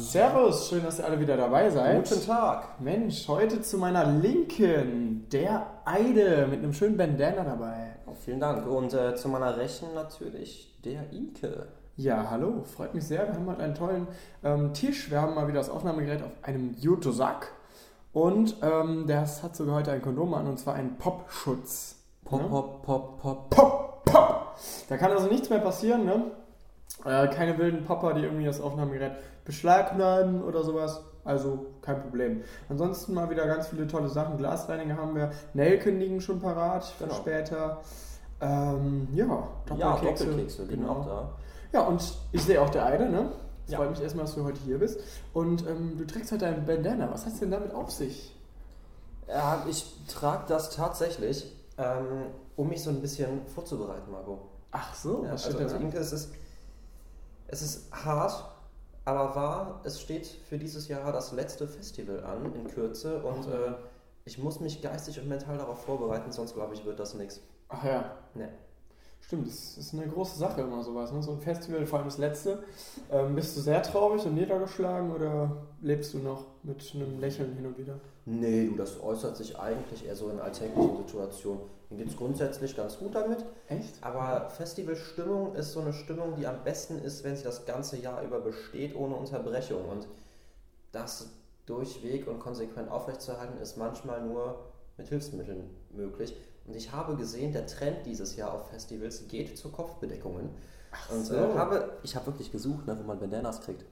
Servus, schön, dass ihr alle wieder dabei seid. Guten Tag. Mensch, heute zu meiner Linken, der Eide mit einem schönen Bandana dabei. Oh, vielen Dank. Und äh, zu meiner Rechten natürlich der Ike. Ja, hallo, freut mich sehr. Wir haben heute einen tollen ähm, Tisch. Wir haben mal wieder das Aufnahmegerät auf einem Jutosack. Und ähm, das hat sogar heute ein Kondom an, und zwar einen Popschutz. Pop, Ne? pop, pop, pop. Pop, pop. Da kann also nichts mehr passieren, ne? Äh, keine wilden Popper, die irgendwie das Aufnahmegerät beschlagnahmen oder sowas. Also kein Problem. Ansonsten mal wieder ganz viele tolle Sachen. Glasreiniger haben wir. Nelken liegen schon parat für Genau. später. Ähm, ja, Ja, Doppelkekse. Doppelkekse liegen genau. auch da. Ja, und ich sehe auch der Eide, ne? Es Ja. freut mich erstmal, dass du heute hier bist. Und ähm, du trägst heute ein Bandana. Was hat denn damit auf sich? Ja, ich trage das tatsächlich, ähm, um mich so ein bisschen vorzubereiten, Margot. Ach so, Ja, was also, also? Inke, es ist, es ist hart, aber wahr. Es steht für dieses Jahr das letzte Festival an, in Kürze. Und Oh. äh, ich muss mich geistig und mental darauf vorbereiten, sonst glaube ich, wird das nichts. Ach ja, Nee. Stimmt, das ist eine große Sache immer sowas. Ne? So ein Festival, vor allem das letzte. Ähm, bist du sehr traurig und niedergeschlagen oder lebst du noch mit einem Lächeln hin und wieder? Nee, du, das äußert sich eigentlich eher so in alltäglichen Situationen. Mir geht es grundsätzlich ganz gut damit, Echt? aber Festivalstimmung ist so eine Stimmung, die am besten ist, wenn sie das ganze Jahr über besteht, ohne Unterbrechung. Und das durchweg und konsequent aufrechtzuerhalten, ist manchmal nur mit Hilfsmitteln möglich. Und ich habe gesehen, der Trend dieses Jahr auf Festivals geht zu Kopfbedeckungen. und so. äh, habe, ich habe wirklich gesucht, ne, wo man Bandanas kriegt.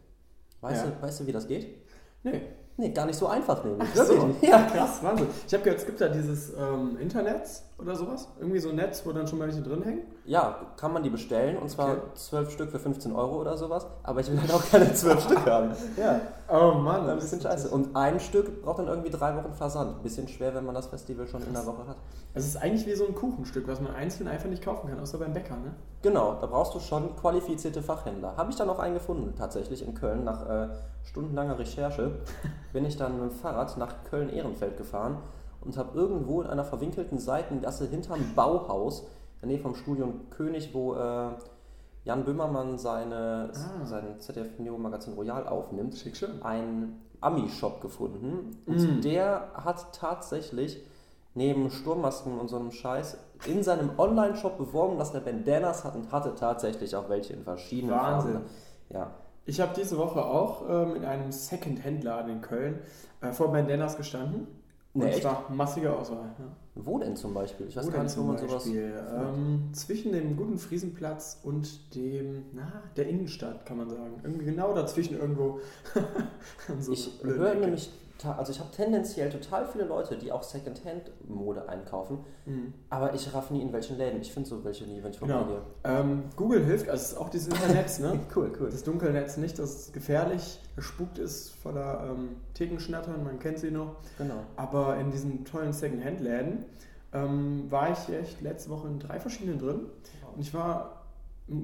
Weißt, Ja. du, weißt du, wie das geht? Nee. Nee, gar nicht so einfach nämlich. Ach so. Wirklich. Ja, krass, Wahnsinn. Ich habe gehört, es gibt da dieses ähm, Internet oder sowas. Irgendwie so ein Netz, wo dann schon mal welche drin hängen. Ja, kann man die bestellen und zwar Okay. zwölf Stück für 15 Euro oder sowas. Aber ich will halt auch keine zwölf Stück haben. Ja, Oh Mann, ein bisschen scheiße. Und ein Stück braucht dann irgendwie drei Wochen Versand. Bisschen schwer, wenn man das Festival schon in der Woche hat. Es ist eigentlich wie so ein Kuchenstück, was man einzeln einfach nicht kaufen kann, außer beim Bäcker, ne? Genau, da brauchst du schon qualifizierte Fachhändler. Habe ich dann auch einen gefunden, tatsächlich in Köln. Nach äh, stundenlanger Recherche bin ich dann mit dem Fahrrad nach Köln-Ehrenfeld gefahren und habe irgendwo in einer verwinkelten Seitengasse hinterm Bauhaus, der Nähe vom Studium König, wo äh, Jan Böhmermann seine, Ah. sein ZDF-Neo-Magazin Royal aufnimmt, Schick schön. einen Ami-Shop gefunden. Und Mm. der hat tatsächlich neben Sturmmasken und so einem Scheiß in seinem Online-Shop beworben, dass der Bandanas hat und hatte tatsächlich auch welche in verschiedenen Wahnsinn. Farben. Ja. Ich habe diese Woche auch ähm, in einem Second-Hand-Laden in Köln äh, vor Bandanas gestanden. Und Nee, echt? zwar massige Auswahl. Ja. Wo denn zum Beispiel? Ich weiß Wo gar nicht, wo man sowas. Ähm, zwischen dem guten Friesenplatz und dem, na, der Innenstadt, kann man sagen. Irgendwie genau dazwischen irgendwo. So Ich höre nämlich, also ich habe tendenziell total viele Leute, die auch Secondhand-Mode einkaufen, Mhm. aber ich raff nie in welchen Läden. Ich finde so welche nie, wenn ich Genau. vorbeigehe. Ähm, Google hilft, also es ist auch dieses Internet, ne? Cool, cool. Das Dunkelnetz nicht, das ist gefährlich, gespukt ist voller ähm, Thekenschnattern, man kennt sie noch. Genau. Aber in diesen tollen Second-Hand-Läden ähm, war ich echt letzte Woche in drei verschiedenen drin. Und ich war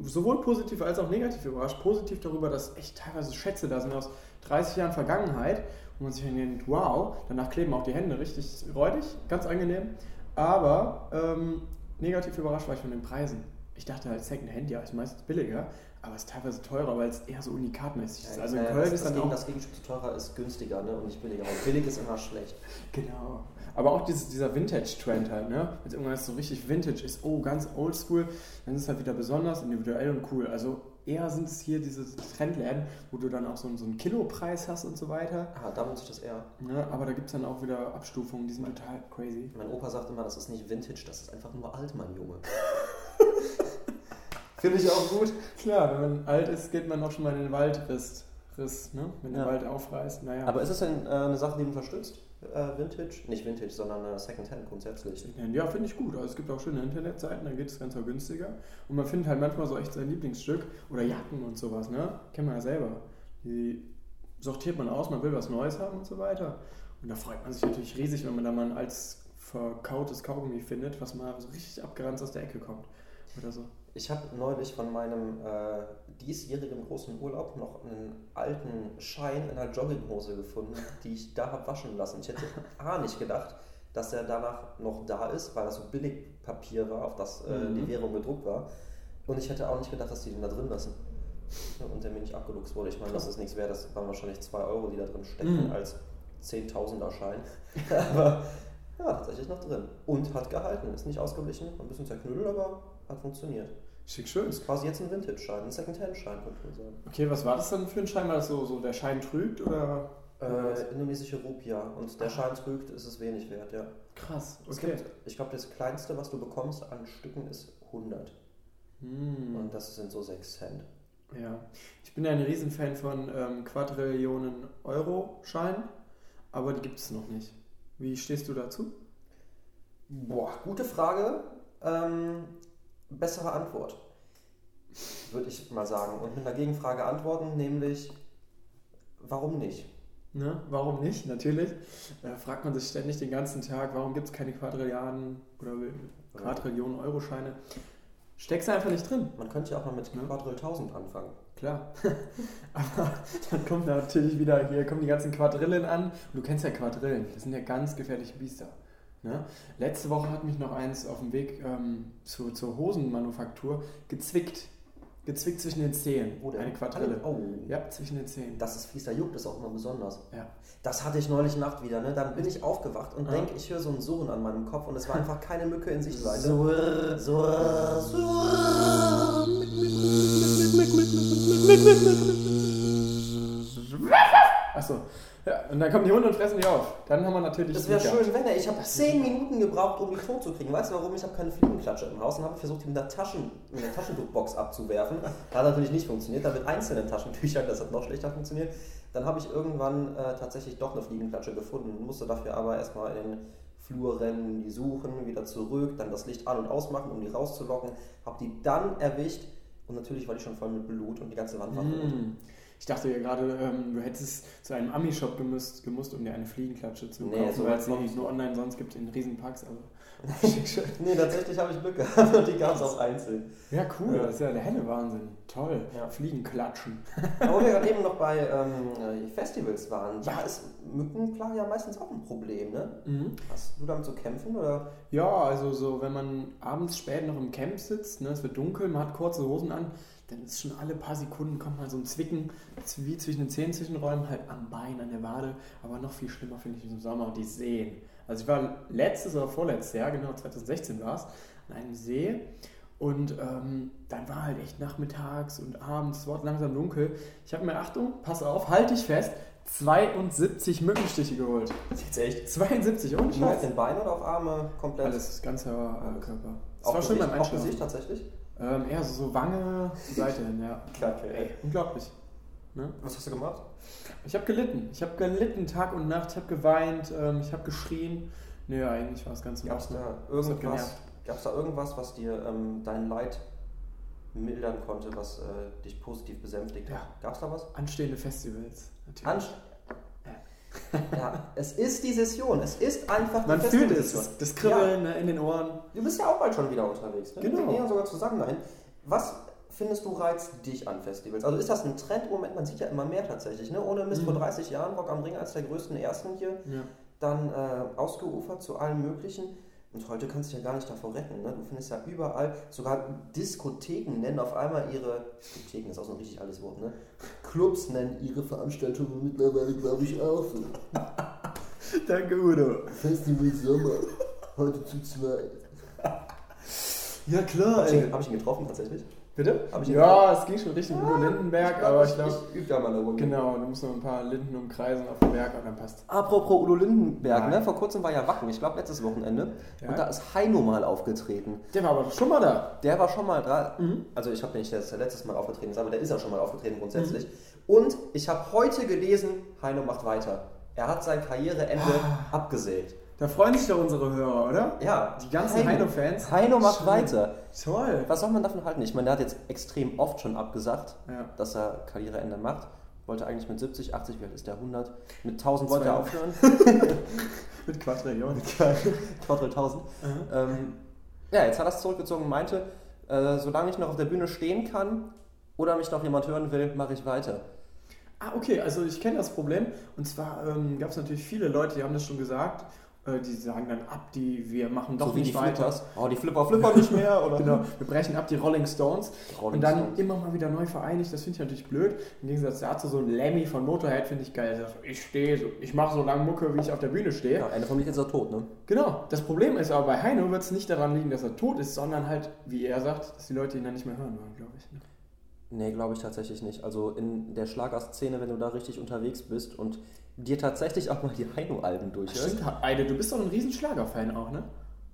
sowohl positiv als auch negativ überrascht. Positiv darüber, dass echt teilweise Schätze da sind aus 30 Jahren Vergangenheit. Und man sich denkt, wow, danach kleben auch die Hände richtig räudig, ganz angenehm. Aber ähm, negativ überrascht war ich von den Preisen. Ich dachte halt Second-Hand, ja, ist meistens billiger, aber ist teilweise teurer, weil es eher so unikatmäßig ist. Also in Köln das, ist das, dann Gegen- auch das Gegenstück zu teurer ist günstiger ne? und nicht billiger. Und billig ist immer schlecht. Genau. Aber auch dieses, dieser Vintage-Trend halt, ne? Wenn irgendwas so richtig Vintage ist, oh, ganz oldschool, dann ist es halt wieder besonders individuell und cool. Also eher sind es hier diese Trendläden, wo du dann auch so, einen- so einen Kilopreis hast und so weiter. Ah, da muss ich das eher. Ne? Aber da gibt es dann auch wieder Abstufungen, die sind total crazy. Mein Opa sagt immer, das ist nicht Vintage, das ist einfach nur alt, mein Junge. Finde ich auch gut. Klar, wenn man alt ist, geht man auch schon mal in den Waldriss. Riss, ne? Wenn Ja. der Wald aufreißt, naja. Aber ist es denn äh, eine Sache, die du unterstützt? Äh, Vintage? Nicht Vintage, sondern äh, Secondhand grundsätzlich. Ja, finde ich gut. Also es gibt auch schöne Internetseiten, da geht es ganz günstiger. Und man findet halt manchmal so echt sein Lieblingsstück oder Jacken und sowas, ne? Kennt man ja selber. Die sortiert man aus, man will was Neues haben und so weiter. Und da freut man sich natürlich riesig, wenn man da mal ein als verkautes Kaugummi findet, was mal so richtig abgeranzt aus der Ecke kommt. Oder so. Ich habe neulich von meinem äh, diesjährigen großen Urlaub noch einen alten Schein in einer Jogginghose gefunden, die ich da habe waschen lassen. Ich hätte A nicht gedacht, dass er danach noch da ist, weil das so Billigpapier war, auf das äh, Mhm. die Währung gedruckt war. Und ich hätte auch nicht gedacht, dass die den da drin lassen. Und der mir nicht abgeluchst wurde. Ich meine, das ist nichts wert, das waren wahrscheinlich 2 Euro, die da drin stecken, Mhm. als Zehntausender Schein. aber ja, tatsächlich noch drin. Und hat gehalten. Ist nicht ausgeblichen, ein bisschen zerknüttelt, aber hat funktioniert. Schick schön. Ist quasi jetzt ein Vintage-Schein, ein Second-Hand-Schein, könnte man sagen. Okay, was war das dann für ein Schein? War das so, so der Schein trügt oder? Äh, indonesische Rupia. Und der Schein trügt, ist es wenig wert, ja. Krass, okay. gibt, ich glaube, das kleinste, was du bekommst an Stücken, ist 100. Hm. Und das sind so 6 Cent. Ja, ich bin ja ein Riesenfan von ähm, Quadrillionen Euro-Scheinen, aber die gibt es noch nicht. Wie stehst du dazu? Boah, gute Frage. Ähm, bessere Antwort, würde ich mal sagen. Und mit einer Gegenfrage antworten, nämlich, warum nicht? Ne? Warum nicht? Natürlich. Äh, fragt man sich ständig den ganzen Tag, warum gibt es keine Quadrilliarden oder Quadrillionen Euro-Scheine? Steckst du einfach nicht drin. Man könnte ja auch mal mit Ja. Quadrill 1000 anfangen. Klar. Aber dann kommt natürlich wieder, hier kommen die ganzen Quadrillen an. Und du kennst ja Quadrillen, das sind ja ganz gefährliche Biester. Ne? Letzte Woche hat mich noch eins auf dem Weg ähm, zu, zur Hosenmanufaktur gezwickt. Gezwickt zwischen den Zehen. Wo denn? Eine Quadrille. Oh, Ja, zwischen den Zehen. das ist fies, da juckt es auch immer besonders. Ja. Das hatte ich neulich Nacht wieder. Ne? Dann bin ich aufgewacht und Ja. denke, ich höre so ein Surren an meinem Kopf und es war einfach keine Mücke in Sichtweite. Surr. Surr, Achso. Ja, und dann kommen die Hunde und fressen die auf. Dann haben wir natürlich. Das wäre schön, wenn er. Ich habe 10 Minuten gebraucht, um die tot zu kriegen. Weißt du warum? Ich habe keine Fliegenklatsche im Haus und habe versucht, die mit einer, Taschen, mit einer Taschentuchbox abzuwerfen. Hat natürlich nicht funktioniert. Dann mit einzelnen Taschentüchern, das hat noch schlechter funktioniert. Dann habe ich irgendwann äh, tatsächlich doch eine Fliegenklatsche gefunden. Musste dafür aber erstmal in den Flur rennen, die suchen, wieder zurück, dann das Licht an- und ausmachen, um die rauszulocken. Habe die dann erwischt und natürlich war die schon voll mit Blut und die ganze Wand war rot. Ich dachte ja gerade, ähm, du hättest zu einem Ami-Shop gemusst, gemusst, um dir eine Fliegenklatsche zu Nee, kaufen, so weil es noch nicht. nur online sonst gibt in Riesenparks. Aber. Nee, tatsächlich habe ich Glück gehabt und die gab es auch einzeln. Ja, cool. Ja. Das ist ja der helle Wahnsinn. Toll. Ja. Fliegenklatschen. Aber wo wir gerade eben noch bei ähm, Festivals waren, ja, ist Mückenplage ja meistens auch ein Problem, ne? Mhm. Hast du damit zu kämpfen oder? Ja, also so, wenn man abends spät noch im Camp sitzt, ne, es wird dunkel, man hat kurze Hosen an, dann ist schon alle paar Sekunden kommt mal so ein Zwicken, wie zwischen den Zehenzwischenräumen, halt am Bein, an der Wade. Aber noch viel schlimmer finde ich im Sommer die Seen. Also ich war letztes oder vorletztes Jahr, genau 2016 war es, an einem See und ähm, dann war halt echt nachmittags und abends, es wurde langsam dunkel. Ich habe mir, Achtung, pass auf, halt dich fest, 72 Mückenstiche geholt. Jetzt echt? 72, ohne Nur auf Scheiß. den Beinen oder auf Arme komplett? Alles, ganzer äh, Körper. Das Auf war schon Gesicht, beim auf Einschlafen. Gesicht tatsächlich? Ähm, eher so, so Wange, Seite hin, ja. Kacke, Ey, unglaublich. Ne? Was hast du gemacht? Ich habe gelitten. Ich habe gelitten Tag und Nacht. Ich habe geweint. Ähm, ich habe geschrien. Nö, eigentlich war es ganz Gab normal. da Das hat irgendwas, gab's da irgendwas, was dir ähm, dein Leid mildern konnte, was äh, dich positiv besänftigt hat? Ja. Gab es da was? Anstehende Festivals. Natürlich. Anst ja, es ist die Session. Es ist einfach Man die fühlt es, das, Kribbeln ne, in den Ohren. Du bist ja auch bald schon wieder unterwegs. Ne? Genau. Wir gehen ja sogar zusammen dahin. Was findest du reizt dich an Festivals? Also ist das ein Trend Moment? Man sieht ja immer mehr tatsächlich. Ne? Ohne Mist Mhm. vor 30 Jahren Rock am Ring als der größten Ersten hier, Ja. dann äh, ausgeufert zu allem Möglichen. Und heute kannst du dich ja gar nicht davor retten. Ne? Du findest ja überall, sogar Diskotheken nennen auf einmal ihre, Diskotheken ist auch so ein richtig altes Wort, ne? Clubs nennen ihre Veranstaltungen mittlerweile, glaube ich, auch so. Danke, Udo. Festival Sommer, heute zu zweit. Ja, klar, Habe ich, ihn- hab ich ihn getroffen tatsächlich? Bitte? Ja, es ging schon Richtung Udo Lindenberg, glaub, aber ich glaube, Ich übe da mal eine Runde. genau, du musst noch ein paar Linden umkreisen auf dem Berg und dann passt. Apropos Udo Lindenberg, Nein. ne? vor kurzem war ja Wacken, ich glaube letztes Wochenende. Ja. Und da ist Heino mal aufgetreten. Der war aber schon mal da. Der war schon mal da. Mhm. Also ich habe nicht das letztes Mal aufgetreten, aber der ist ja schon mal aufgetreten grundsätzlich. Und ich habe heute gelesen, Heino macht weiter. Er hat sein Karriereende Ah. abgesägt. Da freuen sich doch unsere Hörer, oder? Ja, Die ganzen Heino-Fans. Heino macht Schön. weiter. Toll. Was soll man davon halten? Ich meine, der hat jetzt extrem oft schon abgesagt, Ja. dass er Karriereende macht. Wollte eigentlich mit 70, 80, wie alt ist der? 100? Mit 1000 wollte er aufhören. Mit Quadrillionen. Quadrill 1000. Ähm, ja, jetzt hat er es zurückgezogen und meinte, äh, solange ich noch auf der Bühne stehen kann oder mich noch jemand hören will, mache ich weiter. Ah, okay, also ich kenne das Problem. Und zwar ähm, gab es natürlich viele Leute, die haben das schon gesagt. Äh, die sagen dann ab, die wir machen doch so nicht die weiter. Flippers. Oh, die Flipper flippern nicht mehr, oder? Genau, wir brechen ab die Rolling Stones Rolling und dann Stones. immer mal wieder neu vereinigt. Das finde ich natürlich blöd. Im Gegensatz dazu so ein Lemmy von Motorhead finde ich geil. Sagt, ich stehe, so, ich mache so lange Mucke, wie ich auf der Bühne stehe. Ja, eine von mir ist er tot, ne? Genau. Das Problem ist aber bei Heino wird es nicht daran liegen, dass er tot ist, sondern halt, wie er sagt, dass die Leute ihn dann nicht mehr hören wollen, glaube ich. ne? Nee, glaube ich tatsächlich nicht. Also in der Schlagerszene, wenn du da richtig unterwegs bist und dir tatsächlich auch mal die Heino-Alben durchhörst. Stimmt, Eide, du bist doch ein riesen Schlager-Fan auch, ne?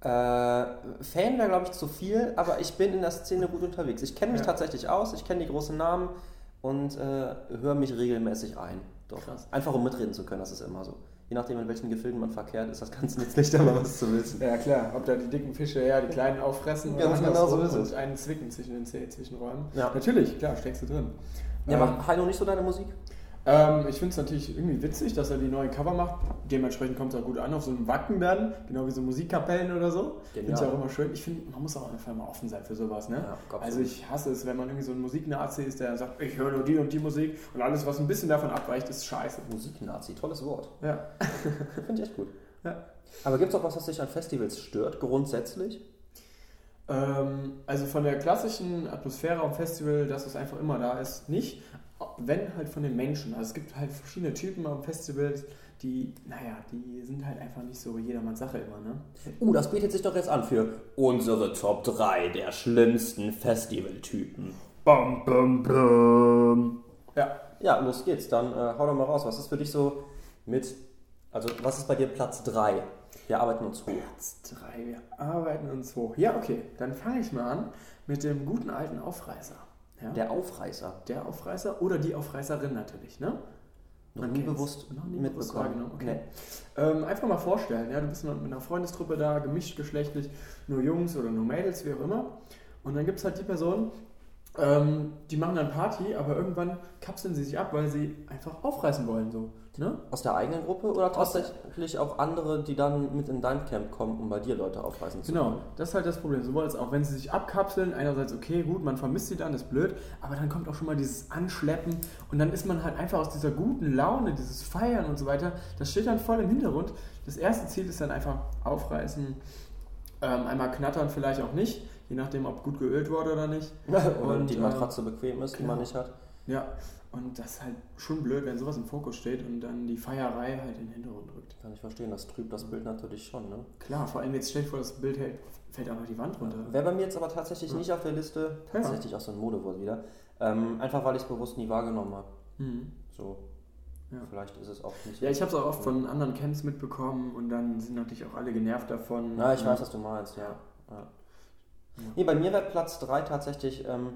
Äh, Fan wäre, glaube ich, zu viel, aber ich bin in der Szene gut unterwegs. Ich kenne mich Ja. tatsächlich aus, ich kenne die großen Namen und äh, höre mich regelmäßig ein. Doch. Krass. Einfach um mitreden zu können, das ist immer so. Je nachdem, in welchen Gefilden man verkehrt, ist das ganz nützlich, da mal was zu wissen. Ja, klar. Ob da die dicken Fische ja die kleinen auffressen Ganz genau so ist und es. einen zwicken zwischen den Zeh- Zwischenräumen. Ja. Natürlich, klar, steckst du drin. Ja, Ähm, macht Heino nicht so deine Musik? Ähm, ich finde es natürlich irgendwie witzig, dass er die neuen Cover macht. Dementsprechend kommt es auch gut an auf so einem Wacken dann, genau wie so Musikkapellen oder so. Finde ich auch immer schön. Ich finde, man muss auch einfach mal offen sein für sowas. Ne? Ja, also ich hasse es, wenn man irgendwie so ein Musiknazi ist, der sagt, ich höre nur die und die Musik und alles, was ein bisschen davon abweicht, ist scheiße. Musiknazi, tolles Wort. Ja. Finde ich echt gut. Ja. Aber gibt es auch was, was dich an Festivals stört, grundsätzlich? Ähm, also von der klassischen Atmosphäre am Festival, dass es einfach immer da ist, nicht. Wenn halt von den Menschen. Also es gibt halt verschiedene Typen am Festival, die, naja, die sind halt einfach nicht so jedermanns Sache immer, ne? Uh, das bietet sich doch jetzt an für unsere Top 3 der schlimmsten Festivaltypen. Bam, bam, bam. Ja. Ja, los geht's. Dann äh, hau doch mal raus. Was ist für dich so mit, also was ist bei dir Platz 3? Wir arbeiten uns hoch. Platz 3, wir arbeiten uns hoch. Ja, okay, dann fange ich mal an mit dem guten alten Aufreißer. Ja? Der Aufreißer. Der Aufreißer oder die Aufreißerin natürlich, ne? Noch Man nie bewusst Noch nie bewusst mitbekommen. wahrgenommen, okay. Ähm, einfach mal vorstellen, ja, du bist mit einer Freundestruppe da, gemischt geschlechtlich, nur Jungs oder nur Mädels, wie auch immer. Und dann gibt es halt die Personen, ähm, die machen dann Party, aber irgendwann kapseln sie sich ab, weil sie einfach aufreißen wollen. So, ne? Aus der eigenen Gruppe oder tatsächlich auch andere, die dann mit in dein Camp kommen, um bei dir Leute aufreißen zu Genau, können? das ist halt das Problem. Sowohl als auch, wenn sie sich abkapseln, einerseits okay, gut, man vermisst sie dann, ist blöd, aber dann kommt auch schon mal dieses Anschleppen und dann ist man halt einfach aus dieser guten Laune, dieses Feiern und so weiter, das steht dann voll im Hintergrund. Das erste Ziel ist dann einfach aufreißen, ähm, einmal knattern, vielleicht auch nicht, je nachdem, ob gut geölt wurde oder nicht. oder Und, die äh, Matratze bequem ist, die genau. man nicht hat. Ja, und das ist halt schon blöd, wenn sowas im Fokus steht und dann die Feierei halt in den Hintergrund rückt. Kann ich verstehen, das trübt das Bild natürlich schon. Ne? Klar, vor allem jetzt stell dir vor, das Bild hält, fällt einfach die Wand runter. Wäre bei mir jetzt aber tatsächlich Ja. nicht auf der Liste, Ja. tatsächlich auch so ein Modewort wieder. Ähm, einfach weil ich es bewusst nie wahrgenommen habe. Mhm. So. Ja. Vielleicht ist es auch nicht. Ja, ich habe es auch oft von anderen Camps mitbekommen und dann sind natürlich auch alle genervt davon. Ja, ich weiß, was du meinst, ja. ja. Nee, bei mir wäre Platz 3 tatsächlich, ähm,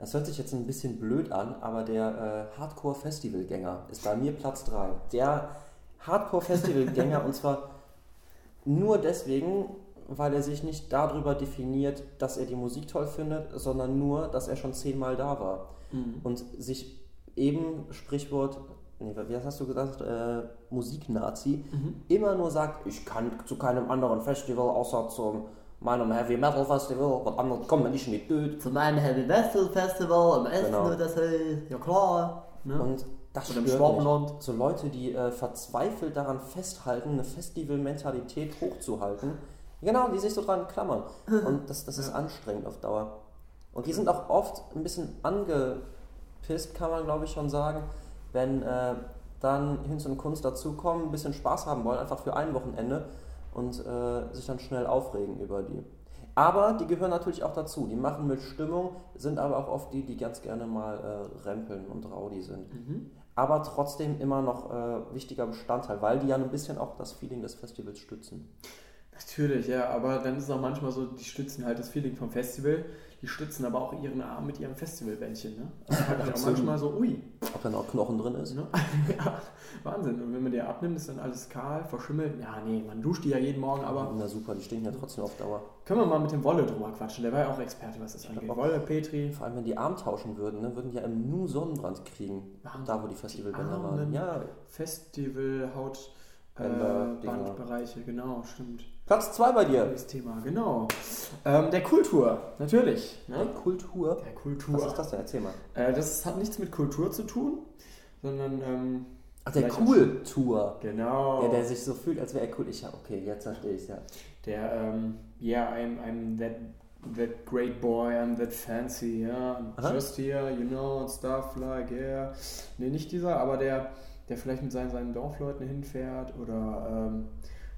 das hört sich jetzt ein bisschen blöd an, aber der äh, Hardcore-Festivalgänger ist bei mir Platz 3. Der Hardcore-Festivalgänger und zwar nur deswegen, weil er sich nicht darüber definiert, dass er die Musik toll findet, sondern nur, dass er schon zehnmal da war. Mhm. und sich eben Sprichwort, nee, wie hast du gesagt, äh, Musiknazi, Mhm. immer nur sagt, ich kann zu keinem anderen Festival außer zu meinem Heavy Metal Festival, was anderes kommt mir nicht mit töt. Zu meinem Heavy Metal Festival im Essen Genau. oder so. Ja klar. Ne? Und das Oder stört mich. So Leute, die äh, verzweifelt daran festhalten, eine Festivalmentalität hochzuhalten, genau, die sich so dran klammern. Und das, das ist Ja. anstrengend auf Dauer. Und die sind auch oft ein bisschen angepisst, kann man glaube ich schon sagen, wenn äh, dann Hinz und Kunst dazukommen, ein bisschen Spaß haben wollen, einfach für ein Wochenende und äh, sich dann schnell aufregen über die. Aber die gehören natürlich auch dazu. Die machen mit Stimmung, sind aber auch oft die, die ganz gerne mal äh, rempeln und rowdy sind. Mhm. Aber trotzdem immer noch äh, wichtiger Bestandteil, weil die ja ein bisschen auch das Feeling des Festivals stützen. Natürlich, ja, aber dann ist es auch manchmal so, die stützen halt das Feeling vom Festival, die stützen aber auch ihren Arm mit ihrem Festivalbändchen. Ne? Also mich auch manchmal so, ui, Ob da noch Knochen drin ist? ne? ja, Wahnsinn. Und wenn man die abnimmt, ist dann alles kahl, verschimmelt. Ja, nee, man duscht die ja jeden Morgen, aber Na super, die stinken ja trotzdem auf Dauer. können wir mal mit dem Wolle drüber quatschen. Der war ja auch Experte, was das angeht. glaub auch. Wolle, Petri. Vor allem, wenn die Arm tauschen würden, ne, würden die ja im Nu Sonnenbrand kriegen. Wahnsinn. Da, wo die Festivalbänder waren. Ja. Festival, Haut, äh. Bandbereiche, genau, stimmt. Platz 2 bei dir. Das Thema, genau. Ähm, der Kultur, natürlich. Der Ne? Kultur. Der Kultur. Was ist das denn? Erzähl mal. Äh, das hat nichts mit Kultur zu tun, sondern ähm, Ach, der Cool-Tour. Genau. Der, der sich so fühlt, als wäre er cool. Ich, ja, okay, jetzt verstehe ich ja. Der, ähm, yeah, I'm, I'm that, that great boy, I'm that fancy, ja. I'm Aha. Just here, you know, and stuff like, yeah. Nee, nicht dieser, aber der, der vielleicht mit seinen, seinen Dorfleuten hinfährt oder ähm,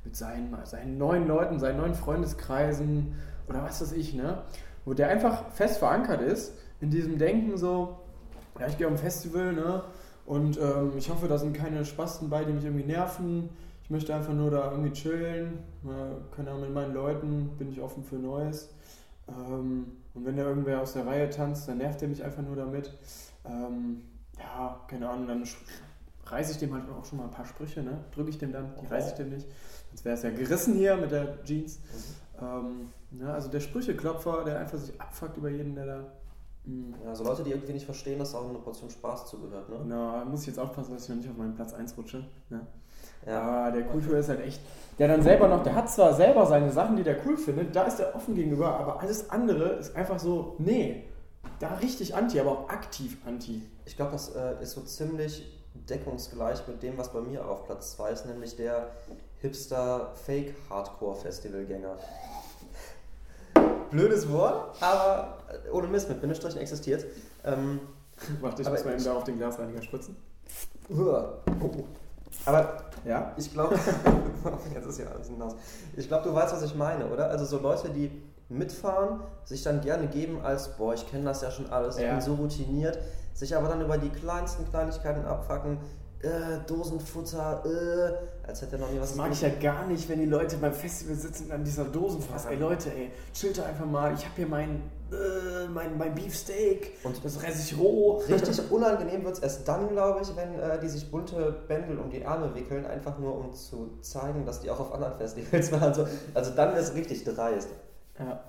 mit seinen, seinen neuen Leuten, seinen neuen Freundeskreisen oder was weiß ich, ne? Wo der einfach fest verankert ist in diesem Denken so, ja, ich gehe auf ein Festival, ne? Und ähm, ich hoffe, da sind keine Spasten bei, die mich irgendwie nerven. Ich möchte einfach nur da irgendwie chillen. Äh, keine Ahnung, mit meinen Leuten bin ich offen für Neues. Ähm, und wenn da irgendwer aus der Reihe tanzt, dann nervt er mich einfach nur damit. Ähm, ja, keine Ahnung, dann reiße ich dem halt auch schon mal ein paar Sprüche, ne? Drücke ich dem dann, die reiße ich dem nicht. Sonst wäre es ja gerissen hier mit der Jeans. Ähm, ja, also der Sprücheklopfer, der einfach sich abfuckt über jeden, der da. Mh, Ja, so Leute, die irgendwie nicht verstehen, dass auch eine Portion Spaß zugehört, ne? Genau, da muss ich jetzt aufpassen, dass ich noch nicht auf meinen Platz 1 rutsche. Ne? Ja. Aber der Kultur ist halt echt. Der dann selber noch, der hat zwar selber seine Sachen, die der cool findet, da ist er offen gegenüber, aber alles andere ist einfach so, nee, da richtig anti, aber auch aktiv anti. Ich glaube, das äh, ist so ziemlich deckungsgleich mit dem, was bei mir auf Platz 2 ist, nämlich der Hipster-Fake-Hardcore-Festivalgänger. Blödes Wort, aber äh, ohne Mist, mit Bindestrichen existiert. Ähm, Warte, ich muss mal eben da auf den Glasreiniger spritzen. aber Ja? ich glaube, jetzt ist ja alles hinaus. Ich glaube, du weißt, was ich meine, oder? Also so Leute, die mitfahren, sich dann gerne geben als, boah, ich kenne das ja schon alles, ich Ja. bin so routiniert, sich aber dann über die kleinsten Kleinigkeiten abfacken, äh, Dosenfutter, äh, als hätte er noch nie was Das mag ich ja gar nicht, wenn die Leute beim Festival sitzen und an dieser Dosenfass. Ey Leute, ey, chillt doch einfach mal. Ich habe hier mein, äh, mein, mein Beefsteak Und- das reiße ich roh. Richtig unangenehm wird es erst dann, glaube ich, wenn äh, die sich bunte Bändel um die Arme wickeln, einfach nur um zu zeigen, dass die auch auf anderen Festivals waren. Also, also dann ist es richtig dreist. Ja.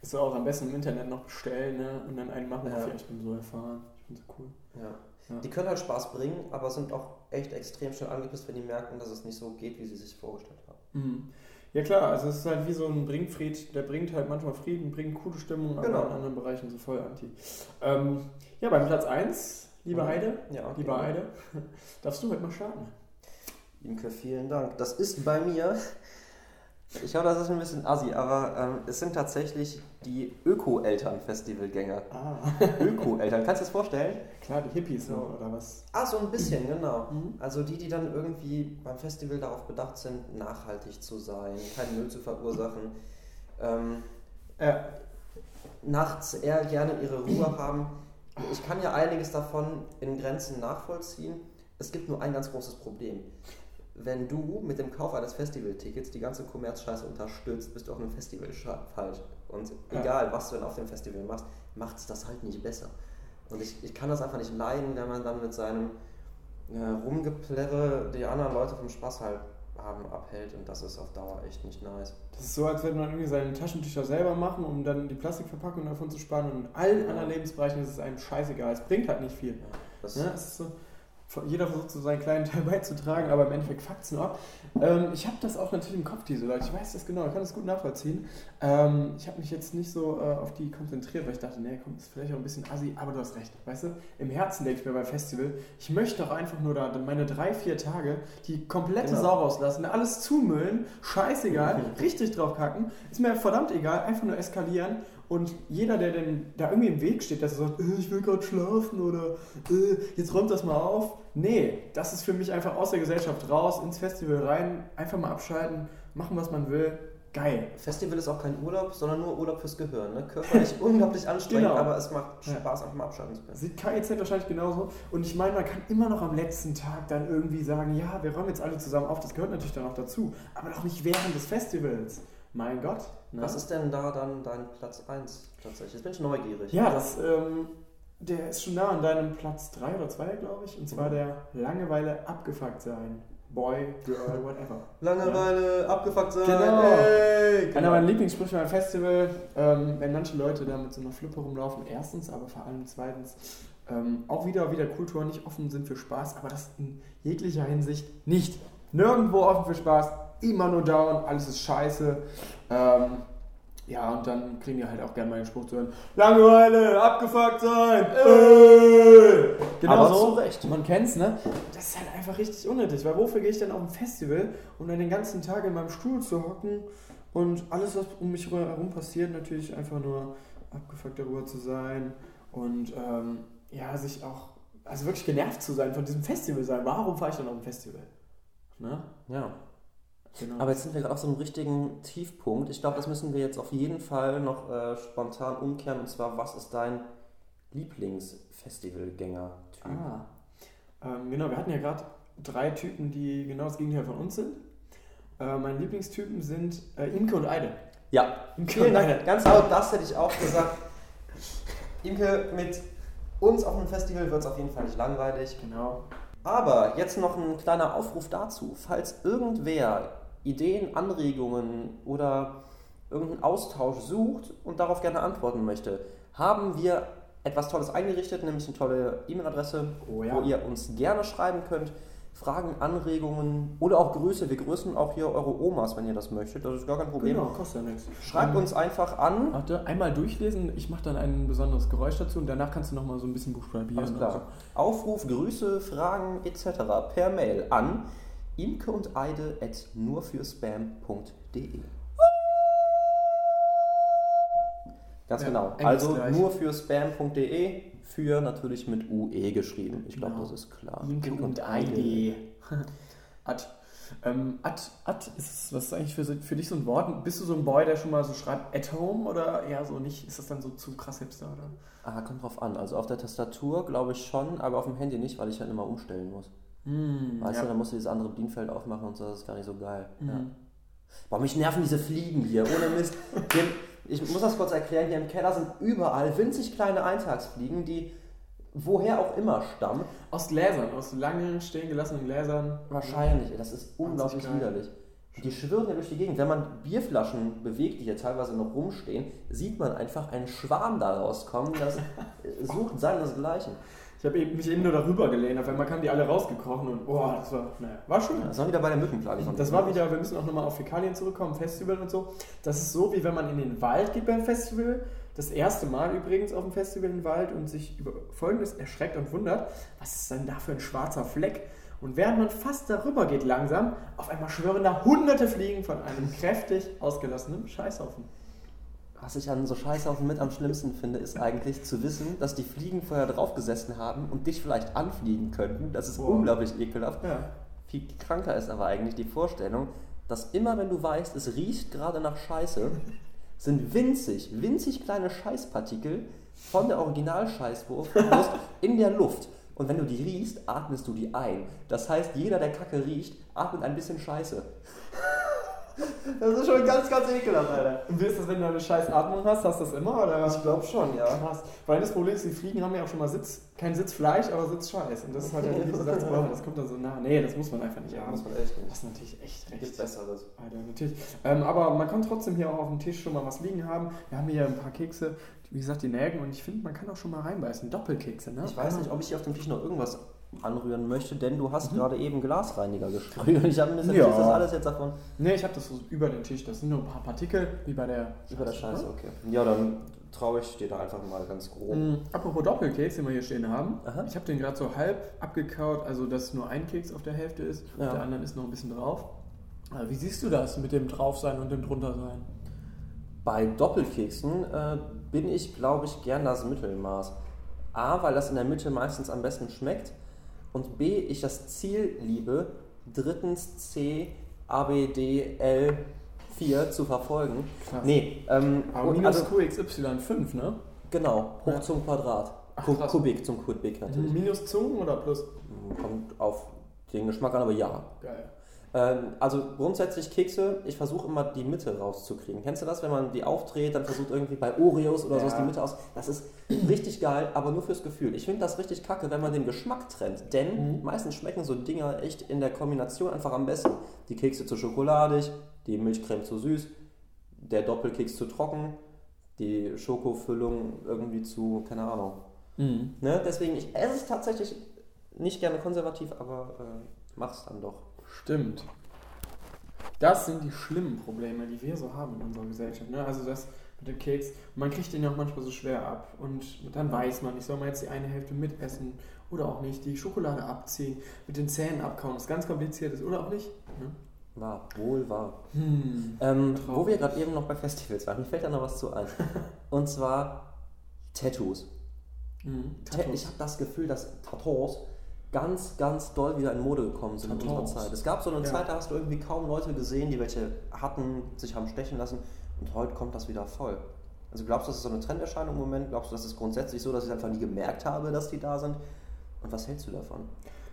Das du auch am besten im Internet noch bestellen, ne? Und dann einen machen ja, ich bin so erfahren. Ich bin so cool. Ja. Ja. Die können halt Spaß bringen, aber sind auch echt extrem schnell angepisst, wenn die merken, dass es nicht so geht, wie sie sich vorgestellt haben. Mhm. Ja klar, also es ist halt wie so ein Bringfried, der bringt halt manchmal Frieden, bringt coole Stimmung, aber Genau. in anderen Bereichen so voll anti. Ähm, ja, beim Platz 1, liebe Mhm. Heide, Ja, okay. liebe Heide, darfst du heute mal starten. Imke, vielen Dank. Das ist bei mir, ich glaube, das ist ein bisschen assi, aber ähm, es sind tatsächlich die Öko-Eltern-Festivalgänger. Ah, Öko-Eltern, kannst du dir das vorstellen? klar, die Hippies, ne, oder was? Ah, so ein bisschen, genau. Mhm. Also die, die dann irgendwie beim Festival darauf bedacht sind, nachhaltig zu sein, keinen Müll zu verursachen, ähm, Ja, nachts eher gerne ihre Ruhe haben. Ich kann ja einiges davon in Grenzen nachvollziehen. Es gibt nur ein ganz großes Problem. Wenn du mit dem Kauf eines Festivaltickets die ganze Kommerzscheiße unterstützt, bist du auf einem Festival falsch. Und Ja. egal, was du dann auf dem Festival machst, macht es das halt nicht besser. Und ich, ich kann das einfach nicht leiden, wenn man dann mit seinem äh, Rumgeplärre die anderen Leute vom Spaß halt haben abhält. Und das ist auf Dauer echt nicht nice. das ist so, als würde man irgendwie seine Taschentücher selber machen, um dann die Plastikverpackung davon zu sparen. Und in allen Ja. anderen Lebensbereichen ist es einem scheißegal. Es bringt halt nicht viel. Ja, das, Ne? Es ist so, jeder versucht so seinen kleinen Teil beizutragen, aber im Endeffekt fuckt es nur ab. Ähm, ich habe das auch natürlich im Kopf, diese Leute. Ich weiß das genau, ich kann das gut nachvollziehen. Ähm, ich habe mich jetzt nicht so äh, auf die konzentriert, weil ich dachte, nee, komm, ist vielleicht auch ein bisschen assi, aber du hast recht. Weißt du, im Herzen denke ich mir beim Festival, ich möchte doch einfach nur da meine drei, vier Tage die komplette Genau. Sau rauslassen, alles zumüllen, scheißegal, richtig drauf kacken, ist mir verdammt egal, einfach nur eskalieren. Und jeder, der dem da irgendwie im Weg steht, dass er sagt, äh, ich will gerade schlafen oder äh, jetzt räumt das mal auf. Nee, das ist für mich einfach aus der Gesellschaft raus, ins Festival rein, einfach mal abschalten, machen, was man will. Geil. Festival ist auch kein Urlaub, sondern nur Urlaub fürs Gehirn. Ne? Körperlich unglaublich anstrengend, Genau. aber es macht Ja. Spaß, einfach mal abschalten zu können. Sieht KIZ wahrscheinlich genauso. Und ich meine, man kann immer noch am letzten Tag dann irgendwie sagen, ja, wir räumen jetzt alle zusammen auf. Das gehört natürlich dann auch dazu. Aber doch nicht während des Festivals. Mein Gott. Ne? Was ist denn da dann dein Platz 1 tatsächlich? Jetzt bin ich neugierig. Ja, das, ähm, der ist schon da an deinem Platz 3 oder 2, glaube ich. Und zwar Mhm. der Langeweile abgefuckt sein. Boy, girl, whatever. Langeweile, abgefuckt sein. Genau. Ey, Einer meiner Lieblingssprüche beim Festival, ähm, wenn manche Leute da mit so einer Flippe rumlaufen, erstens, aber vor allem zweitens, ähm, auch wieder wieder Kultur nicht offen sind für Spaß, aber das in jeglicher Hinsicht nicht. Nirgendwo offen für Spaß, immer nur down, alles ist scheiße. Ähm, Ja, und dann kriegen die halt auch gerne mal den Spruch zu hören: Langeweile, abgefuckt sein! Äh. Genau Aber so. zu Recht. Man kennt's, ne? Das ist halt einfach richtig unnötig, weil wofür gehe ich denn auf ein Festival, um dann den ganzen Tag in meinem Stuhl zu hocken und alles, was um mich herum passiert, natürlich einfach nur abgefuckt darüber zu sein und ähm, ja, sich auch, also wirklich genervt zu sein von diesem Festival sein. Warum fahre ich dann auf ein Festival? Ne? Ja. Genau. Aber jetzt sind wir gerade auf so einem richtigen Tiefpunkt. Ich glaube, das müssen wir jetzt auf jeden Fall noch äh, spontan umkehren. Und zwar, was ist dein Lieblingsfestivalgänger-Typ? Ah. Ähm, genau, wir hatten ja gerade drei Typen, die genau das Gegenteil von uns sind. Äh, meine Lieblingstypen sind äh, Imke und Eide. Ja, Imke vielen Dank. Eide. Ganz laut, das hätte ich auch gesagt. Imke, mit uns auf einem Festival wird es auf jeden Fall nicht langweilig. Genau. Aber jetzt noch ein kleiner Aufruf dazu. Falls irgendwer Ideen, Anregungen oder irgendeinen Austausch sucht und darauf gerne antworten möchte, haben wir etwas Tolles eingerichtet, nämlich eine tolle E-Mail-Adresse, Oh ja. wo ihr uns gerne schreiben könnt. Fragen, Anregungen oder auch Grüße. Wir grüßen auch hier eure Omas, wenn ihr das möchtet. Das ist gar kein Problem. Genau, kostet ja nichts. Schreibt Ähm, uns einfach an. Warte, einmal durchlesen. Ich mache dann ein besonderes Geräusch dazu und danach kannst du nochmal so ein bisschen buchstabieren. Alles klar. Aufruf, Grüße, Fragen etc. per Mail an imke und eide at nurfürspam.de. Ganz Ja, genau. Also gleich. nur für spam.de, für natürlich mit UE geschrieben. Ich glaube, Genau. das ist klar. Imke und Eide. Ad. Ähm, Ad, Ad ist was ist eigentlich für, für dich so ein Wort? Bist du so ein Boy, der schon mal so schreibt at home oder eher so nicht? Ist das dann so zu krass hipster oder? Ah, kommt drauf an. Also auf der Tastatur glaube ich schon, aber auf dem Handy nicht, weil ich halt immer umstellen muss. Hm, Weißt ja. du, dann musst du dieses andere Bedienfeld aufmachen und so, das ist gar nicht so geil. Ja. Mhm. Boah, mich nerven diese Fliegen hier, ohne Mist. Hier, ich muss das kurz erklären, hier im Keller sind überall winzig kleine Eintagsfliegen, die woher auch immer stammen. Aus Gläsern, aus langen, stehen gelassenen Gläsern. Wahrscheinlich, das ist unglaublich widerlich. Die schwirren ja durch die Gegend. Wenn man Bierflaschen bewegt, die hier teilweise noch rumstehen, sieht man einfach einen Schwarm da rauskommen. Das sucht seinesgleichen. Ich habe mich eben nur darüber gelehnt, auf einmal kamen die alle rausgekrochen und boah, das war, naja, war schön. Das war wieder bei der Mückenplage. Das war wieder, wir müssen auch nochmal auf Fäkalien zurückkommen, Festival und so. Das ist so, wie wenn man in den Wald geht beim Festival. Das erste Mal übrigens auf dem Festival in den Wald und sich über Folgendes erschreckt und wundert, was ist denn da für ein schwarzer Fleck? Und während man fast darüber geht langsam, auf einmal schwören da hunderte Fliegen von einem kräftig ausgelassenen Scheißhaufen. Was ich an so Scheißhaufen mit am schlimmsten finde, ist eigentlich zu wissen, dass die Fliegen vorher draufgesessen haben und dich vielleicht anfliegen könnten. Das ist Boah. unglaublich ekelhaft. Ja. Viel kranker ist aber eigentlich die Vorstellung, dass immer wenn du weißt, es riecht gerade nach Scheiße, sind winzig, winzig kleine Scheißpartikel von der Originalscheißwurst in der Luft. Und wenn du die riechst, atmest du die ein. Das heißt, jeder, der Kacke riecht, atmet ein bisschen Scheiße. Das ist schon ganz, ganz ekelhaft, Alter. Und wie ist das, wenn du eine scheiß Atmung hast? Hast du das immer? Oder? Ich glaube schon, ja. Krass. Weil das Problem ist, die Fliegen haben ja auch schon mal Sitz, kein Sitzfleisch, aber Sitzscheiß. Und das ist halt der nächste Satz, boah, das kommt dann so nah. Nee, das muss man einfach nicht Ja, haben. muss man echt nicht. Das ist natürlich echt recht. Gibt Besseres. Alter, natürlich. Ähm, aber man kann trotzdem hier auch auf dem Tisch schon mal was liegen haben. Wir haben hier ein paar Kekse, wie gesagt, die Nägen. Und ich finde, man kann auch schon mal reinbeißen. Doppelkekse, ne? Ich weiß nicht, ob ich hier auf dem Tisch noch irgendwas anrühren möchte, denn du hast Mhm. gerade eben Glasreiniger gesprüht. Und ich habe ein bisschen Ja. Dass alles jetzt davon Nee, ich habe das so über den Tisch. Das sind nur ein paar Partikel, wie bei der über der Scheiße, okay. Ja, dann traue ich dir da einfach mal ganz grob. Mhm. Apropos Doppelkeks, den wir hier stehen haben. Aha. Ich habe den gerade so halb abgekaut, also dass nur ein Keks auf der Hälfte ist. Ja. Auf der anderen ist noch ein bisschen drauf. Aber wie siehst du das mit dem Draufsein und dem Druntersein? Bei Doppelkeksen äh, bin ich, glaube ich, gern das Mittelmaß. A, weil das in der Mitte meistens am besten schmeckt. Und B, ich das Ziel liebe, drittens C, A, B, D, L, 4 zu verfolgen. Krass. Nee, ähm, Aber minus also, QXY5, ne? genau, hoch Ja. zum Quadrat. Ach. Kubik zum Kubik natürlich. Minus Zungen oder plus? Kommt auf den Geschmack an, aber ja. Geil. Ähm, also grundsätzlich Kekse, ich versuche immer die Mitte rauszukriegen. Kennst du das, wenn man die aufdreht, dann versucht irgendwie bei Oreos oder so Ja. ist die Mitte aus. Das ist richtig geil, aber nur fürs Gefühl. Ich finde das richtig kacke, wenn man den Geschmack trennt. Denn Mhm. meistens schmecken so Dinger echt in der Kombination einfach am besten. Die Kekse zu schokoladig, die Milchcreme zu süß, der Doppelkeks zu trocken, die Schokofüllung irgendwie zu, keine Ahnung. Mhm. Ne? Deswegen, ich esse es tatsächlich nicht gerne konservativ, aber äh, mach's dann doch. Stimmt. Das sind die schlimmen Probleme, die wir so haben in unserer Gesellschaft. Ne? Also das mit dem Keks. Man kriegt den ja auch manchmal so schwer ab. Und dann weiß man nicht, soll man jetzt die eine Hälfte mitessen oder auch nicht. Die Schokolade abziehen, mit den Zähnen abkauen, was ganz kompliziert ist oder auch nicht. Ne? War, wohl wahr. Hm. Ähm, wo wir gerade eben noch bei Festivals waren, mir fällt da noch was zu ein. Und zwar Tattoos. Hm. Ta ich habe das Gefühl, dass Tattoos ganz, ganz doll wieder in Mode gekommen sind in Tattoos. unserer Zeit. Es gab so eine Ja. Zeit, da hast du irgendwie kaum Leute gesehen, die welche hatten, sich haben stechen lassen. Und heute kommt das wieder voll. Also glaubst du, das ist so eine Trenderscheinung im Moment? Glaubst du, das ist grundsätzlich so, dass ich einfach nie gemerkt habe, dass die da sind? Und was hältst du davon?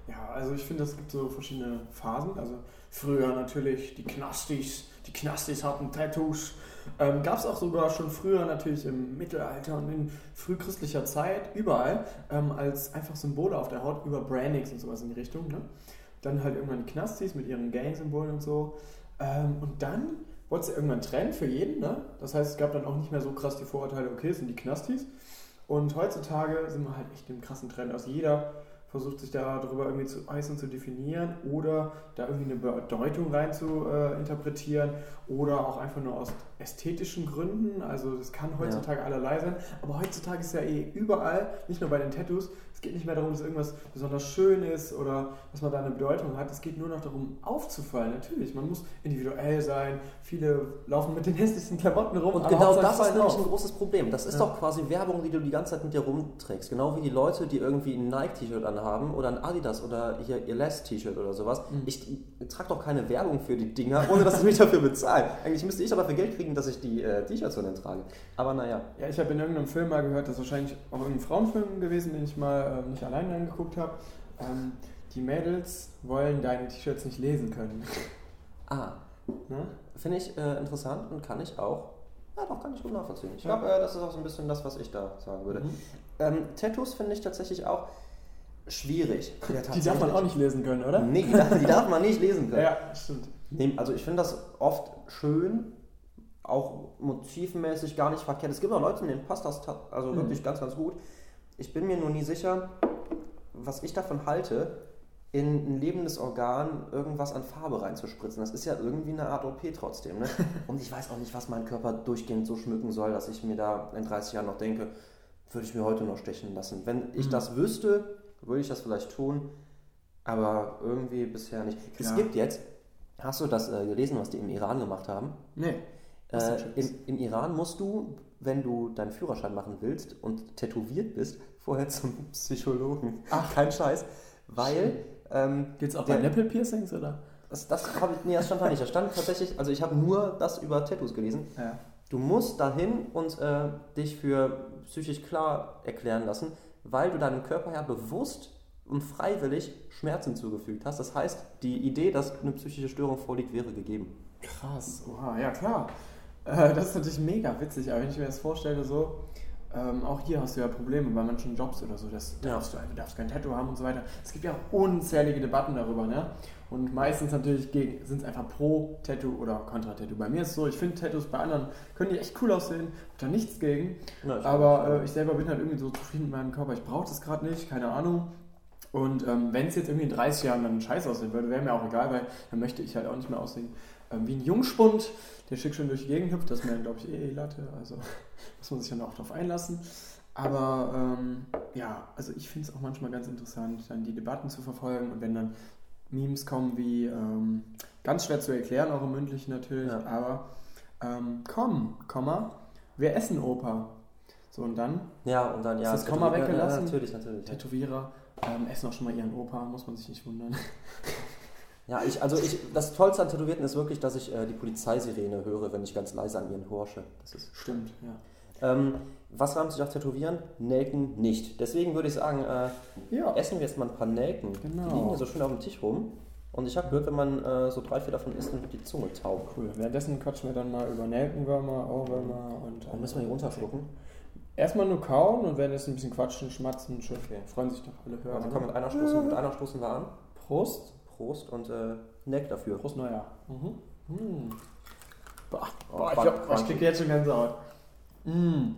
Ja, also ich finde, es gibt so verschiedene Phasen. Also früher natürlich die Knastis, die Knastis hatten Tattoos. Ähm, Gab es auch sogar schon früher natürlich im Mittelalter und in frühchristlicher Zeit überall ähm, als einfach Symbole auf der Haut über Brandings und sowas in die Richtung. Ne? Dann halt irgendwann die Knastis mit ihren Gang-Symbolen und so. Ähm, und dann wurde es ja irgendwann trennen für jeden. Ne? Das heißt, es gab dann auch nicht mehr so krass die Vorurteile, okay, es sind die Knastis. Und heutzutage sind wir halt echt im krassen Trend. Also jeder versucht sich da darüber irgendwie zu äußern, zu definieren oder da irgendwie eine Bedeutung rein zu äh, interpretieren oder auch einfach nur aus ästhetischen Gründen. Also das kann heutzutage allerlei sein. Aber heutzutage ist ja eh überall, nicht nur bei den Tattoos, geht nicht mehr darum, dass irgendwas besonders schön ist oder dass man da eine Bedeutung hat. Es geht nur noch darum, aufzufallen. Natürlich, man muss individuell sein. Viele laufen mit den hässlichsten Klamotten rum. Und aber genau das ist nämlich ein großes Problem. Das ist Ja. doch quasi Werbung, die du die ganze Zeit mit dir rumträgst. Genau wie die Leute, die irgendwie ein Nike-T-Shirt anhaben oder ein Adidas oder hier ihr Les-T-Shirt oder sowas. Mhm. Ich, ich trage doch keine Werbung für die Dinger, ohne dass sie mich dafür bezahlen. Eigentlich müsste ich doch dafür Geld kriegen, dass ich die äh, T-Shirts von denen trage. Aber naja. Ja, ich habe in irgendeinem Film mal gehört, das ist wahrscheinlich auch irgendein Frauenfilm gewesen, den ich mal ähm, nicht alleine angeguckt habe. Ähm, die Mädels wollen deine T-Shirts nicht lesen können. Ah, Ne? finde ich äh, interessant und kann ich auch. Ja, doch, kann ich gut nachvollziehen. Ich glaube, äh, das ist auch so ein bisschen das, was ich da sagen würde. Mhm. Ähm, Tattoos finde ich tatsächlich auch schwierig. Ja, Die darf man auch nicht lesen können, oder? Nee, die darf, die darf man nicht lesen können. Ja, stimmt. Nee, also ich finde das oft schön, auch motivmäßig gar nicht verkehrt. Es gibt auch Leute, denen passt das also Mhm. wirklich ganz, ganz gut. Ich bin mir nur nie sicher, was ich davon halte, in ein lebendes Organ irgendwas an Farbe reinzuspritzen. Das ist ja irgendwie eine Art OP trotzdem. Ne? Und ich weiß auch nicht, was mein Körper durchgehend so schmücken soll, dass ich mir da in 30 Jahren noch denke, würde ich mir heute noch stechen lassen. Wenn ich Mhm. das wüsste, würde ich das vielleicht tun, aber irgendwie bisher nicht. Es Ja. gibt jetzt, hast du das äh, gelesen, was die im Iran gemacht haben? Nee. Äh, im, Im Iran musst du, wenn du deinen Führerschein machen willst und tätowiert bist, vorher zum Psychologen. Ach. kein Scheiß. Weil ähm, Geht's auch der- bei Nipple Piercings, oder? das, das habe ich, nee, das stand da nicht. Da stand tatsächlich, also ich habe nur das über Tattoos gelesen. Ja. Du musst dahin und äh, dich für psychisch klar erklären lassen, weil du deinem Körper ja bewusst und freiwillig Schmerzen zugefügt hast. Das heißt, die Idee, dass eine psychische Störung vorliegt, wäre gegeben. Krass, oha, ja klar. Äh, das ist natürlich mega witzig, aber wenn ich mir das vorstelle, so, ähm, auch hier hast du ja Probleme bei manchen Jobs oder so, das Ja. darfst du, du darfst kein Tattoo haben und so weiter. Es gibt ja unzählige Debatten darüber, ne? Und meistens natürlich sind es einfach pro Tattoo oder kontra Tattoo. Bei mir ist es so, ich finde Tattoos bei anderen können die echt cool aussehen, hab da nichts gegen. Ja, ich- Aber äh, ich selber bin halt irgendwie so zufrieden mit meinem Körper, ich brauche das gerade nicht, keine Ahnung. Und ähm, wenn es jetzt irgendwie in 30 Jahren dann scheiße aussehen würde, wäre mir auch egal, weil dann möchte ich halt auch nicht mehr aussehen wie ein Jungspund, der schick schön durch die Gegend hüpft. Das ist mir, glaube ich, eh Latte. Also muss man sich dann auch drauf einlassen. Aber ähm, ja, also ich finde es auch manchmal ganz interessant, dann die Debatten zu verfolgen und wenn dann Memes kommen wie ähm, ganz schwer zu erklären, auch im mündlichen natürlich, Ja. aber ähm, komm, Komma, wir essen Opa. So und dann Ja, und dann ja. Ist das Komma weggelassen? Ja, natürlich, natürlich. Tätowierer ähm, essen auch schon mal ihren Opa, muss man sich nicht wundern. Ja, ich, also ich, das Tollste an Tätowierten ist wirklich, dass ich äh, die Polizeisirene höre, wenn ich ganz leise an ihren horche. Das ist, Stimmt, ja. ähm, was reimt sich auf Tätowieren? Nelken nicht. Deswegen würde ich sagen, äh, Ja, essen wir jetzt mal ein paar Nelken. Genau. Die liegen hier so schön auf dem Tisch rum. Und ich habe gehört, wenn man äh, so drei, vier davon isst, dann wird die Zunge taub. cool. Währenddessen quatschen wir dann mal über Nelkenwürmer, Ohrwürmer und. Dann müssen wir hier runterschlucken. Erstmal nur kauen und währenddessen ein bisschen quatschen, schmatzen, schön. Okay. Freuen sich doch alle Hörer. Also komm, mit einer stoßen, mit einer stoßen wir an. Prost. Prost und äh, Nelk dafür. Prost Neujahr. Mhm. Mm. Boah, Oh, boah, ich, boah, ich krieg jetzt schon ganz Haut. Mm.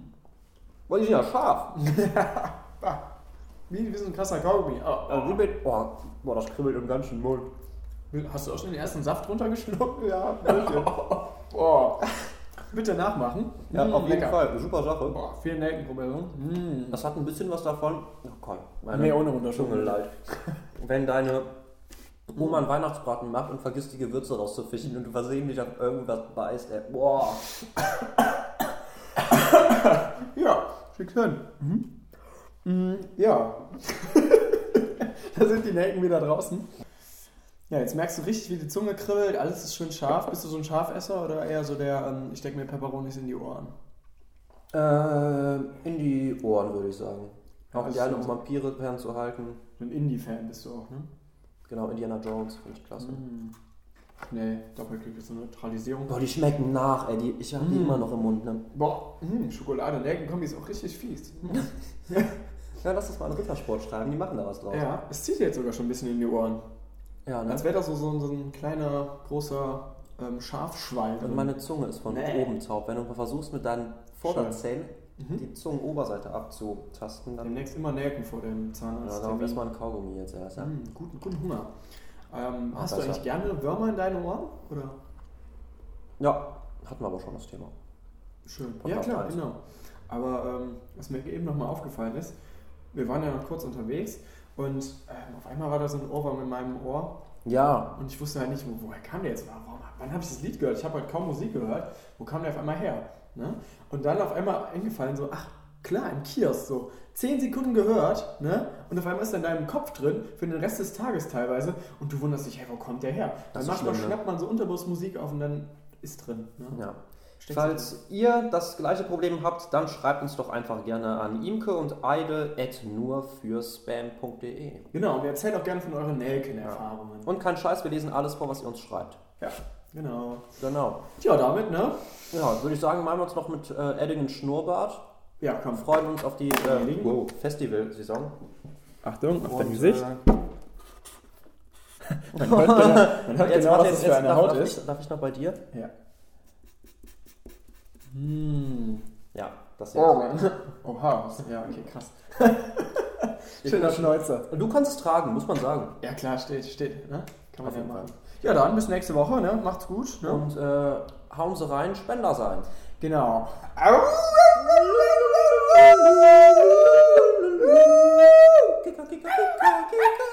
Weil die sind ja scharf. Wie, wie so ein krasser Kaugummi. Oh, oh. oh, boah, das kribbelt im ganzen Mund. Hast du auch schon den ersten Saft runtergeschluckt? Ja, Boah. Bitte nachmachen. ja Mm, auf jeden lecker. Fall. Super Sache. Boah, vielen Nelkenprobe. Mm. Das hat ein bisschen was davon. Oh Gott, meine Nee, ohne. Zunge leid. Wenn deine Oma einen Weihnachtsbraten macht und vergisst die Gewürze rauszufischen und du versehentlich auf irgendwas beißt, ey. Boah. Ja, schick's hin. Mhm. Mm, ja. da sind die Nelken wieder draußen. Ja, jetzt merkst du richtig, wie die Zunge kribbelt, alles ist schön scharf. Bist du so ein Scharfesser oder eher so der, ähm, ich stecke mir Peperonis in die Ohren? Äh, in die Ohren, würde ich sagen. Ja, Auch gerne, ist um Vampire fernzuhalten. Ein Indie-Fan bist du auch, ne? Genau, Indiana Jones, finde ich klasse. Mm. Nee, Doppelklick ist eine Neutralisierung. Boah, die schmecken nach, ey. Die, ich habe die Mm. immer noch im Mund, ne? Boah, mm, Schokolade, Nelkenkombi ist auch richtig fies. Ja, lass das mal einen Rittersport schreiben, die machen da was draus. Ja, es zieht jetzt sogar schon ein bisschen in die Ohren. ja ne? Als wäre das so, so, ein- so ein kleiner, großer ähm, Schafschwein. Und meine Zunge ist von Nee. oben taub. Wenn du versuchst, mit deinen Vorderzähnen die Zungenoberseite abzutasten, dann Demnächst immer Nelken vor dem ja, Zahnarzt. darauf erstmal ein Kaugummi jetzt erst. Ja? Mm, guten, guten Hunger. Ähm, hast du eigentlich gerne Würmer in deinen Ohren? Oder? ja, hatten wir aber schon das Thema. Schön. Ja, Podcast klar, eins. genau. Aber ähm, was mir eben nochmal aufgefallen ist, wir waren ja noch kurz unterwegs und ähm, auf einmal war da so ein Ohrwurm in meinem Ohr Ja, und ich wusste halt nicht, wo, woher kam der jetzt? Warum, wann habe ich das Lied gehört? Ich habe halt kaum Musik gehört. Wo kam der auf einmal her? Ne? Und dann auf einmal eingefallen, so, ach klar, im Kiosk, so zehn Sekunden gehört, ne? Und auf einmal ist er in deinem Kopf drin, für den Rest des Tages teilweise, und du wunderst dich, hey, wo kommt der her? Dann ist macht man, schlimm, ne? schnappt man so unterbewusst Musik auf und dann ist drin. Ne? ja. Steckt Falls ihr das gleiche Problem habt, dann schreibt uns doch einfach gerne an imke und eide at nurfürspam.de. Genau, und ihr erzählt auch gerne von euren Nelken-Erfahrungen. Und kein Scheiß, wir lesen alles vor, was ihr uns schreibt. Ja, genau. Genau. Tja, damit, ne? Ja, würde ich sagen, machen wir uns noch mit äh, Eddingen Schnurrbart. Ja, komm. Freuen uns auf die äh, wow, Festivalsaison. Achtung, auf Und, dein Gesicht. äh, Man hört genau, man hört jetzt genau was das für eine darf, Haut darf ist. Ich, darf ich noch bei dir? Ja. Ja, das jetzt. Oh. Oha. Ja, okay, krass. Schöner Schnäuzer. Du kannst es tragen, muss man sagen. Ja, klar, steht, steht. Ne? Kann man Auf ja machen. Ja, dann bis nächste Woche, ne? Macht's gut. Ne? Und äh, hauen Sie rein, Spender sein. Genau. Kicker, kicker, kicker, kicker.